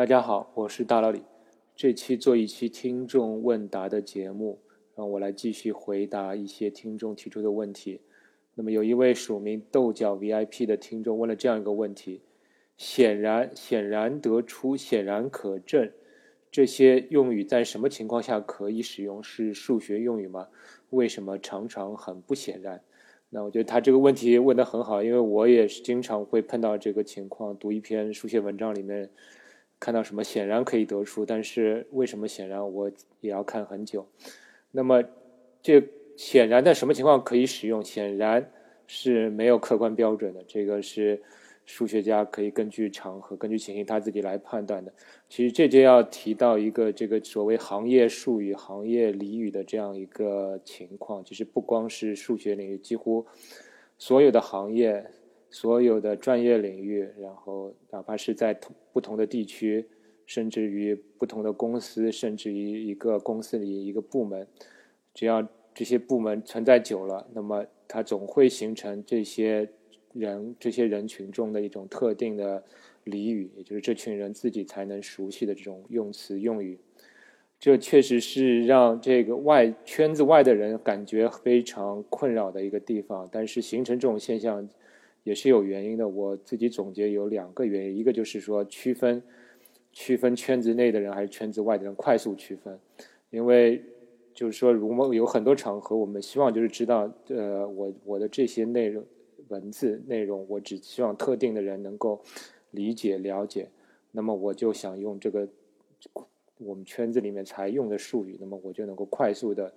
大家好，我是大老李。这期做一期听众问答的节目，让我来继续回答一些听众提出的问题。那么有一位署名豆角 VIP 的听众问了这样一个问题：显然、显然得出、显然可证，这些用语在什么情况下可以使用？是数学用语吗？为什么常常很不显然？那我觉得他这个问题问得很好，因为我也是经常会碰到这个情况，读一篇数学文章里面。看到什么显然可以得出，但是为什么显然我也要看很久？那么这显然在什么情况可以使用？显然是没有客观标准的，这个是数学家可以根据场合、根据情形他自己来判断的。其实这就要提到一个这个所谓行业术语、行业俚语的这样一个情况。其实不光是数学领域，几乎所有的行业。所有的专业领域，然后哪怕是在同不同的地区，甚至于不同的公司，甚至于一个公司里一个部门，只要这些部门存在久了，那么它总会形成这些人、这些人群中的一种特定的俚语，也就是这群人自己才能熟悉的这种用词用语。这确实是让这个外圈子外的人感觉非常困扰的一个地方。但是形成这种现象。也是有原因的，我自己总结有两个原因，一个就是说区分区分圈子内的人还是圈子外的人，快速区分，因为就是说，如果有很多场合，我们希望就是知道，呃，我我的这些内容文字内容，我只希望特定的人能够理解了解，那么我就想用这个我们圈子里面才用的术语，那么我就能够快速的。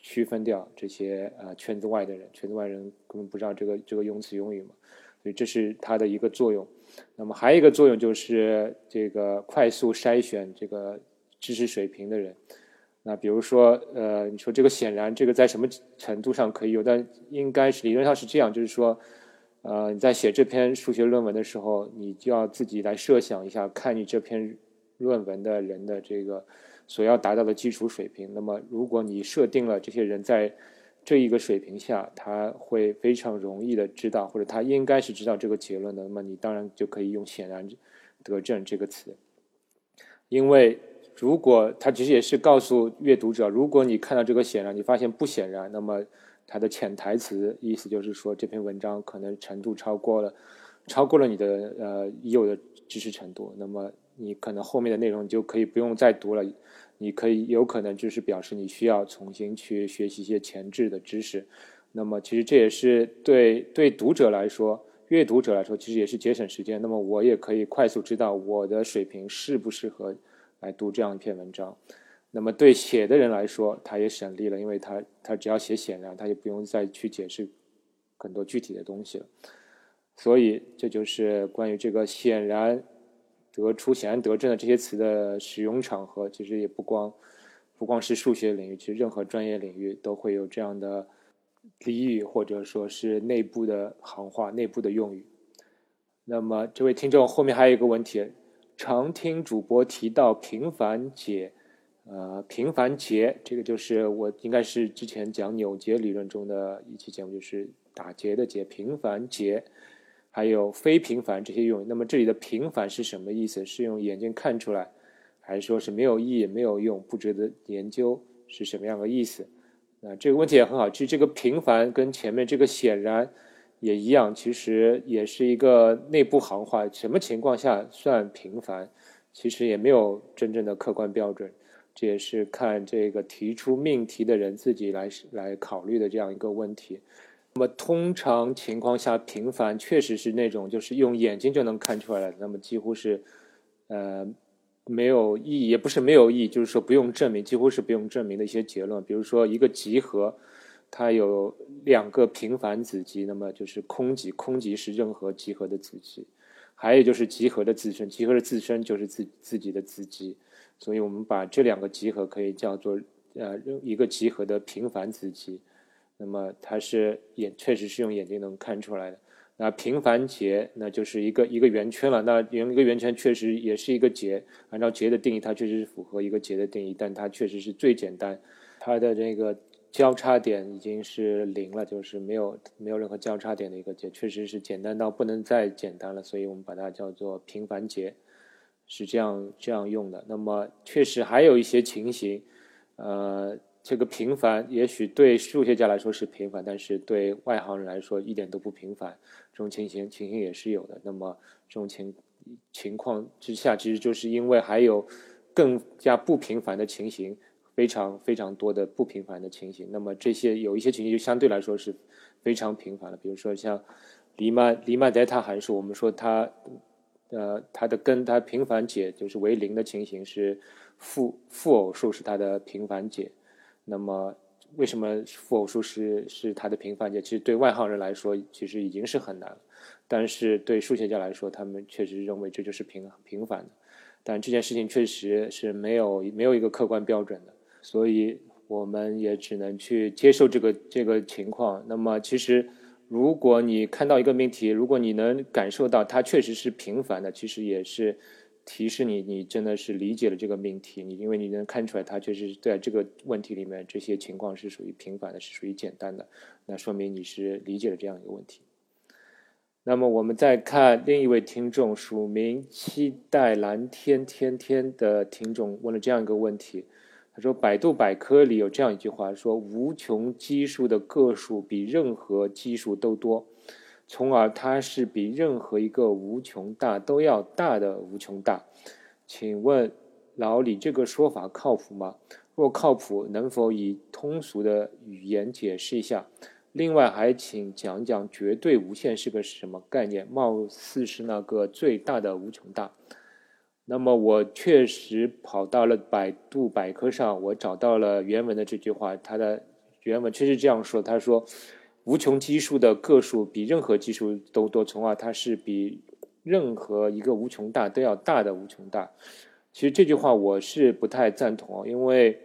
区分掉这些呃圈子外的人，圈子外人根本不知道这个这个用词用语嘛，所以这是它的一个作用。那么还有一个作用就是这个快速筛选这个知识水平的人。那比如说呃，你说这个显然这个在什么程度上可以有？但应该是理论上是这样，就是说呃你在写这篇数学论文的时候，你就要自己来设想一下，看你这篇论文的人的这个。所要达到的基础水平，那么如果你设定了这些人在这一个水平下，他会非常容易的知道，或者他应该是知道这个结论的，那么你当然就可以用“显然得证”这个词。因为如果他其实也是告诉阅读者，如果你看到这个显然，你发现不显然，那么它的潜台词意思就是说这篇文章可能程度超过了，超过了你的呃已有的知识程度，那么。你可能后面的内容就可以不用再读了，你可以有可能就是表示你需要重新去学习一些前置的知识。那么其实这也是对对读者来说，阅读者来说，其实也是节省时间。那么我也可以快速知道我的水平适不适合来读这样一篇文章。那么对写的人来说，他也省力了，因为他他只要写显然，他就不用再去解释很多具体的东西了。所以这就是关于这个显然。得出显然得证的这些词的使用场合，其实也不光不光是数学领域，其实任何专业领域都会有这样的俚语，或者说是内部的行话、内部的用语。那么，这位听众后面还有一个问题：常听主播提到平凡解，呃，平凡结，这个就是我应该是之前讲扭结理论中的一期节目，就是打结的结，平凡结。还有非平凡这些用语，那么这里的平凡是什么意思？是用眼睛看出来，还是说是没有意义、没有用、不值得研究？是什么样的意思？啊，这个问题也很好。其实这个平凡跟前面这个显然也一样，其实也是一个内部行话。什么情况下算平凡？其实也没有真正的客观标准，这也是看这个提出命题的人自己来来考虑的这样一个问题。那么通常情况下，平凡确实是那种就是用眼睛就能看出来的。那么几乎是，呃，没有意义，也不是没有意义，就是说不用证明，几乎是不用证明的一些结论。比如说一个集合，它有两个平凡子集，那么就是空集，空集是任何集合的子集。还有就是集合的自身，集合的自身就是自自己的子集。所以我们把这两个集合可以叫做呃一个集合的平凡子集。那么它是眼确实是用眼睛能看出来的。那平凡结那就是一个一个圆圈了。那用一个圆圈确实也是一个结。按照结的定义，它确实是符合一个结的定义，但它确实是最简单。它的这个交叉点已经是零了，就是没有没有任何交叉点的一个结，确实是简单到不能再简单了。所以我们把它叫做平凡结，是这样这样用的。那么确实还有一些情形，呃，这个平凡也许对数学家来说是平凡，但是对外行人来说一点都不平凡。这种情形情形也是有的。那么这种情情况之下，其实就是因为还有更加不平凡的情形，非常非常多的不平凡的情形。那么这些有一些情形就相对来说是非常频繁的，比如说像黎曼黎曼德塔函数，我们说它呃它的根它频繁解就是为零的情形是负负偶数是它的平凡解。那么为什么负偶数是是它的平凡解？其实对外行人来说，其实已经是很难了。但是对数学家来说，他们确实认为这就是平平凡的。但这件事情确实是没有没有一个客观标准的，所以我们也只能去接受这个这个情况。那么，其实如果你看到一个命题，如果你能感受到它确实是平凡的，其实也是。提示你，你真的是理解了这个命题，你因为你能看出来，它确实在这个问题里面，这些情况是属于平凡的，是属于简单的，那说明你是理解了这样一个问题。那么我们再看另一位听众，署名期待蓝天天天的听众问了这样一个问题，他说：“百度百科里有这样一句话，说无穷基数的个数比任何基数都多。”从而它是比任何一个无穷大都要大的无穷大，请问老李这个说法靠谱吗？若靠谱，能否以通俗的语言解释一下？另外还请讲讲绝对无限是个什么概念？貌似是那个最大的无穷大。那么我确实跑到了百度百科上，我找到了原文的这句话，它的原文确实这样说，他说。无穷基数的个数比任何基数都多，从而它是比任何一个无穷大都要大的无穷大。其实这句话我是不太赞同，因为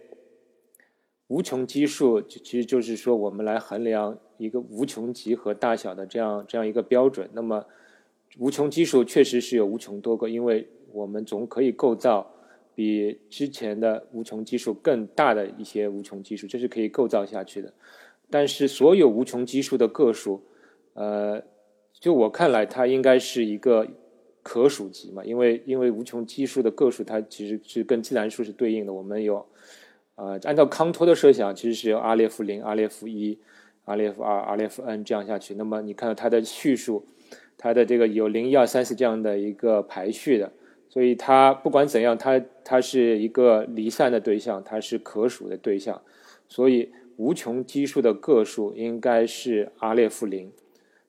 无穷基数其实就是说我们来衡量一个无穷集合大小的这样这样一个标准。那么无穷基数确实是有无穷多个，因为我们总可以构造比之前的无穷基数更大的一些无穷基数，这是可以构造下去的。但是所有无穷基数的个数，呃，就我看来，它应该是一个可数集嘛，因为因为无穷基数的个数，它其实是跟自然数是对应的。我们有，呃，按照康托的设想，其实是由阿列夫零、阿列夫一、阿列夫二、阿列夫 n 这样下去。那么你看到它的序数，它的这个有零一二三四这样的一个排序的，所以它不管怎样，它它是一个离散的对象，它是可数的对象，所以。无穷基数的个数应该是阿列夫零，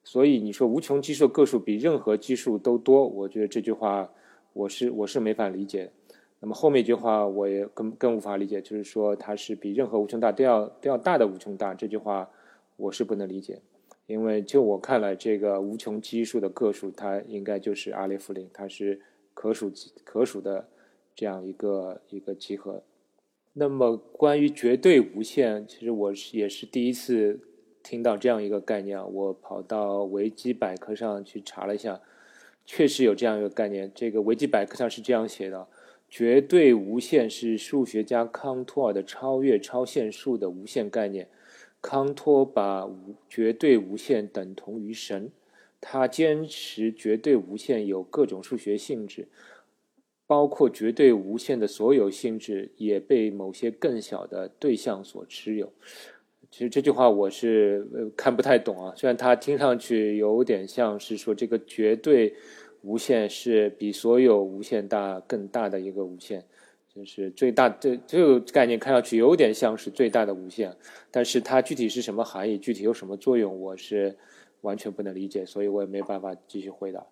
所以你说无穷基数个数比任何基数都多，我觉得这句话我是我是没法理解。那么后面一句话我也更更无法理解，就是说它是比任何无穷大都要都要大的无穷大，这句话我是不能理解，因为就我看来，这个无穷基数的个数它应该就是阿列夫零，它是可数可数的这样一个一个集合。那么，关于绝对无限，其实我是也是第一次听到这样一个概念。我跑到维基百科上去查了一下，确实有这样一个概念。这个维基百科上是这样写的：绝对无限是数学家康托尔的超越超限数的无限概念。康托把无绝对无限等同于神，他坚持绝对无限有各种数学性质。包括绝对无限的所有性质也被某些更小的对象所持有。其实这句话我是看不太懂啊，虽然它听上去有点像是说这个绝对无限是比所有无限大更大的一个无限，就是最大这这个概念看上去有点像是最大的无限，但是它具体是什么含义，具体有什么作用，我是完全不能理解，所以我也没办法继续回答。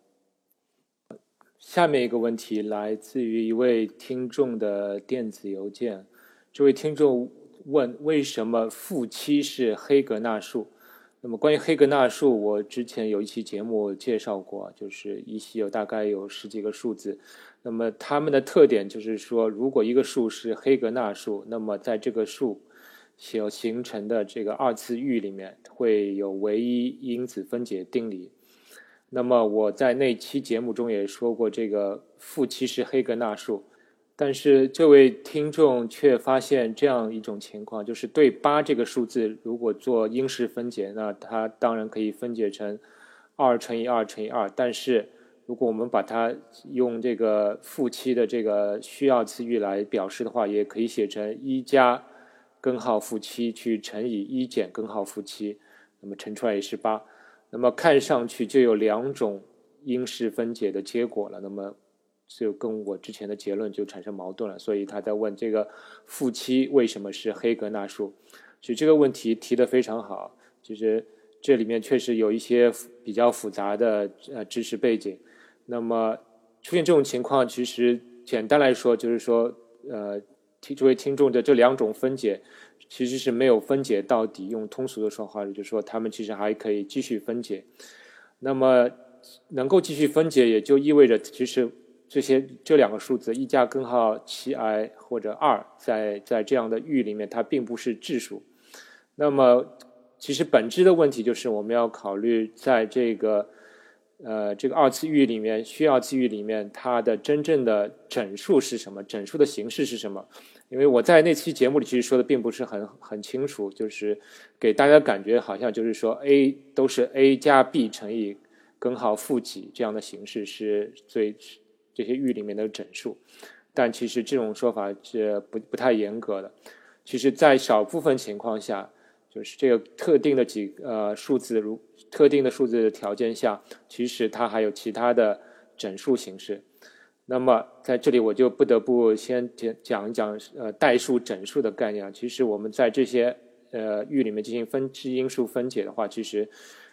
下面一个问题来自于一位听众的电子邮件。这位听众问：为什么负七是黑格纳数？那么关于黑格纳数，我之前有一期节目介绍过，就是一系有大概有十几个数字。那么它们的特点就是说，如果一个数是黑格纳数，那么在这个数所形成的这个二次域里面，会有唯一因子分解定理。那么我在那期节目中也说过，这个负七是黑格纳数，但是这位听众却发现这样一种情况，就是对八这个数字如果做因式分解，那它当然可以分解成二乘以二乘以二，但是如果我们把它用这个负七的这个需要次域来表示的话，也可以写成一加根号负七去乘以一减根号负七，那么乘出来也是八。那么看上去就有两种因式分解的结果了，那么就跟我之前的结论就产生矛盾了。所以他在问这个负七为什么是黑格纳数？所以这个问题提得非常好，其实这里面确实有一些比较复杂的呃知识背景。那么出现这种情况，其实简单来说就是说，呃，听作为听众的这两种分解，其实是没有分解到底。用通俗的说话，就是说他们其实还可以继续分解。那么能够继续分解，也就意味着其实这些这两个数字一加根号七 i 或者二，在在这样的域里面，它并不是质数。那么其实本质的问题就是我们要考虑在这个。呃，这个二次域里面，需要次域里面，它的真正的整数是什么？整数的形式是什么？因为我在那期节目里其实说的并不是很很清楚，就是给大家感觉好像就是说 a 都是 a 加 b 乘以根号负几这样的形式是最这些域里面的整数，但其实这种说法是不不太严格的。其实，在少部分情况下。就是这个特定的几呃数字，如特定的数字的条件下，其实它还有其他的整数形式。那么在这里我就不得不先讲讲一讲呃代数整数的概念。其实我们在这些呃域里面进行分支因数分解的话，其实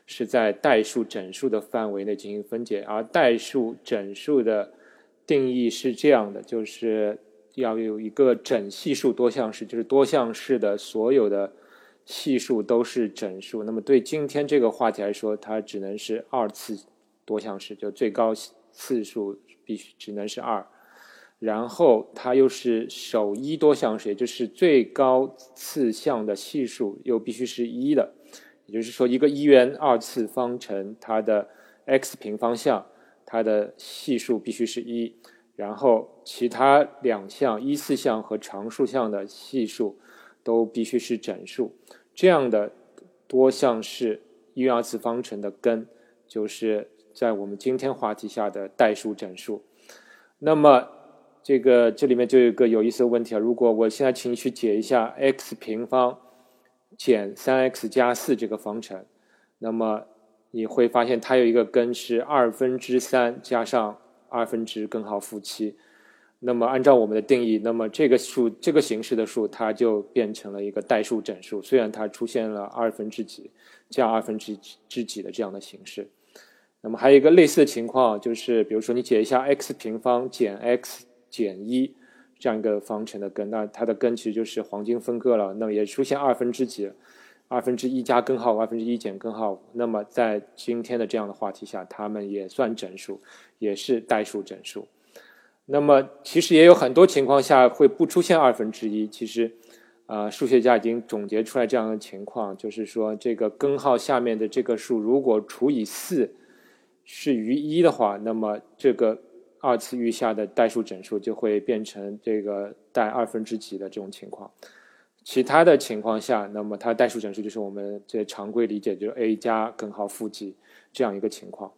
是在代数整数的范围内进行分解。而代数整数的定义是这样的，就是要有一个整系数多项式，就是多项式的所有的。系数都是整数，那么对今天这个话题来说，它只能是二次多项式，就最高次数必须只能是二。然后它又是首一多项式，也就是最高次项的系数又必须是一的。也就是说，一个一元二次方程，它的 x 平方项，它的系数必须是一。然后其他两项一次项和常数项的系数。都必须是整数，这样的多项式一元二次方程的根，就是在我们今天话题下的代数整数。那么，这个这里面就有一个有意思的问题啊，如果我现在请你去解一下 x 平方减三 x 加四这个方程，那么你会发现它有一个根是二分之三加上二分之根号负七。那么，按照我们的定义，那么这个数这个形式的数，它就变成了一个代数整数。虽然它出现了二分之几加二分之之几的这样的形式。那么还有一个类似的情况，就是比如说你解一下 x 平方减 x 减一这样一个方程的根，那它的根其实就是黄金分割了。那么也出现二分之几，二分之一加根号，二分之一减根号五。那么在今天的这样的话题下，它们也算整数，也是代数整数。那么，其实也有很多情况下会不出现二分之一。其实，啊，数学家已经总结出来这样的情况，就是说，这个根号下面的这个数如果除以四是余一的话，那么这个二次余下的代数整数就会变成这个带二分之几的这种情况。其他的情况下，那么它代数整数就是我们这常规理解，就是 a 加根号负几这样一个情况。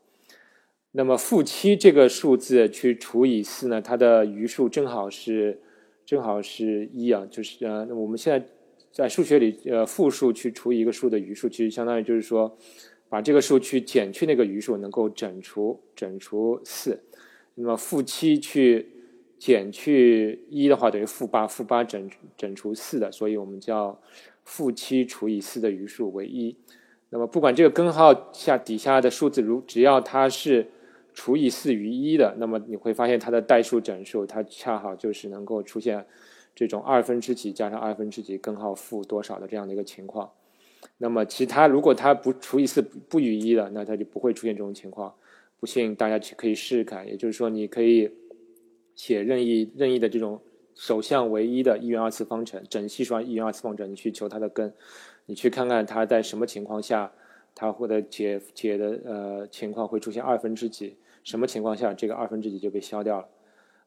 那么负七这个数字去除以四呢，它的余数正好是正好是一啊，就是呃，我们现在在数学里，呃，负数去除一个数的余数，其实相当于就是说，把这个数去减去那个余数，能够整除整除四。那么负七去减去一的话，等于负八，负八整整除四的，所以我们叫负七除以四的余数为一。那么不管这个根号下底下的数字，如只要它是除以四余一的，那么你会发现它的代数整数，它恰好就是能够出现这种二分之几加上二分之几根号负多少的这样的一个情况。那么其他如果它不除以四不余一的，那它就不会出现这种情况。不信大家去可以试试看，也就是说你可以写任意任意的这种首项为一的一元二次方程，整系数一元二次方程，你去求它的根，你去看看它在什么情况下它或者解解的呃情况会出现二分之几。什么情况下这个二分之几就被消掉了？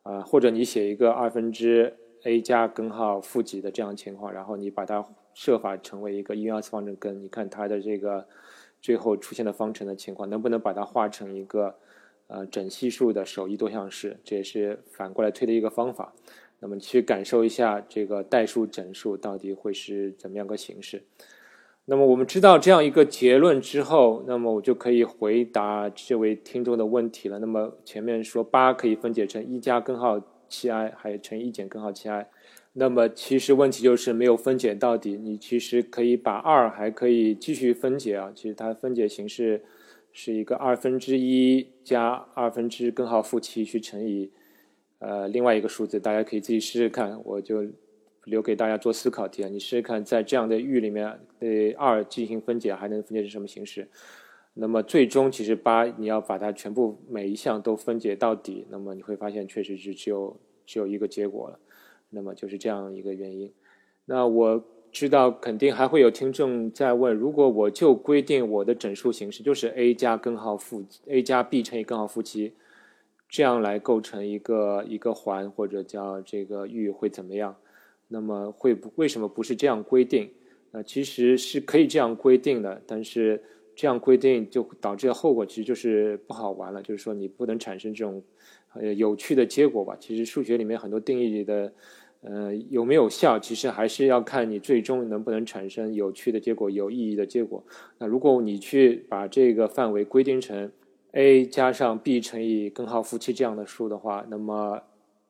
啊，或者你写一个二分之 a 加根号负几的这样情况，然后你把它设法成为一个一元二次方程根，你看它的这个最后出现的方程的情况，能不能把它化成一个呃整系数的首一多项式，这也是反过来推的一个方法。那么去感受一下这个代数整数到底会是怎么样个形式。那么我们知道这样一个结论之后，那么我就可以回答这位听众的问题了。那么前面说八可以分解成一加根号七 i，还有乘一减根号七 i。那么其实问题就是没有分解到底。你其实可以把二还可以继续分解啊。其实它分解形式是一个二分之一加二分之根号负七去乘以呃另外一个数字，大家可以自己试试看。我就。留给大家做思考题啊！你试试看，在这样的域里面，对二进行分解，还能分解成什么形式？那么最终其实八，你要把它全部每一项都分解到底，那么你会发现确实是只有只有一个结果了。那么就是这样一个原因。那我知道肯定还会有听众在问：如果我就规定我的整数形式就是 a 加根号负 a 加 b 乘以根号负七，这样来构成一个一个环或者叫这个域会怎么样？那么会不为什么不是这样规定？呃，其实是可以这样规定的，但是这样规定就导致的后果其实就是不好玩了，就是说你不能产生这种呃有趣的结果吧。其实数学里面很多定义的，呃有没有效，其实还是要看你最终能不能产生有趣的结果、有意义的结果。那如果你去把这个范围规定成 a 加上 b 乘以根号负七这样的数的话，那么。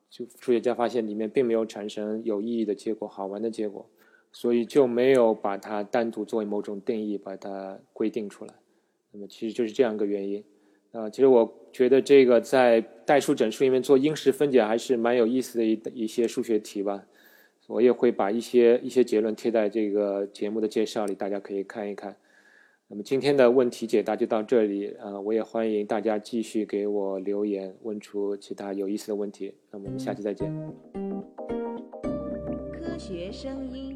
就数学家发现里面并没有产生有意义的结果、好玩的结果，所以就没有把它单独作为某种定义把它规定出来。那么其实就是这样一个原因。啊，其实我觉得这个在代数整数里面做因式分解还是蛮有意思的一一些数学题吧。我也会把一些一些结论贴在这个节目的介绍里，大家可以看一看。那么今天的问题解答就到这里，呃，我也欢迎大家继续给我留言，问出其他有意思的问题。那么我们下期再见。科学声音。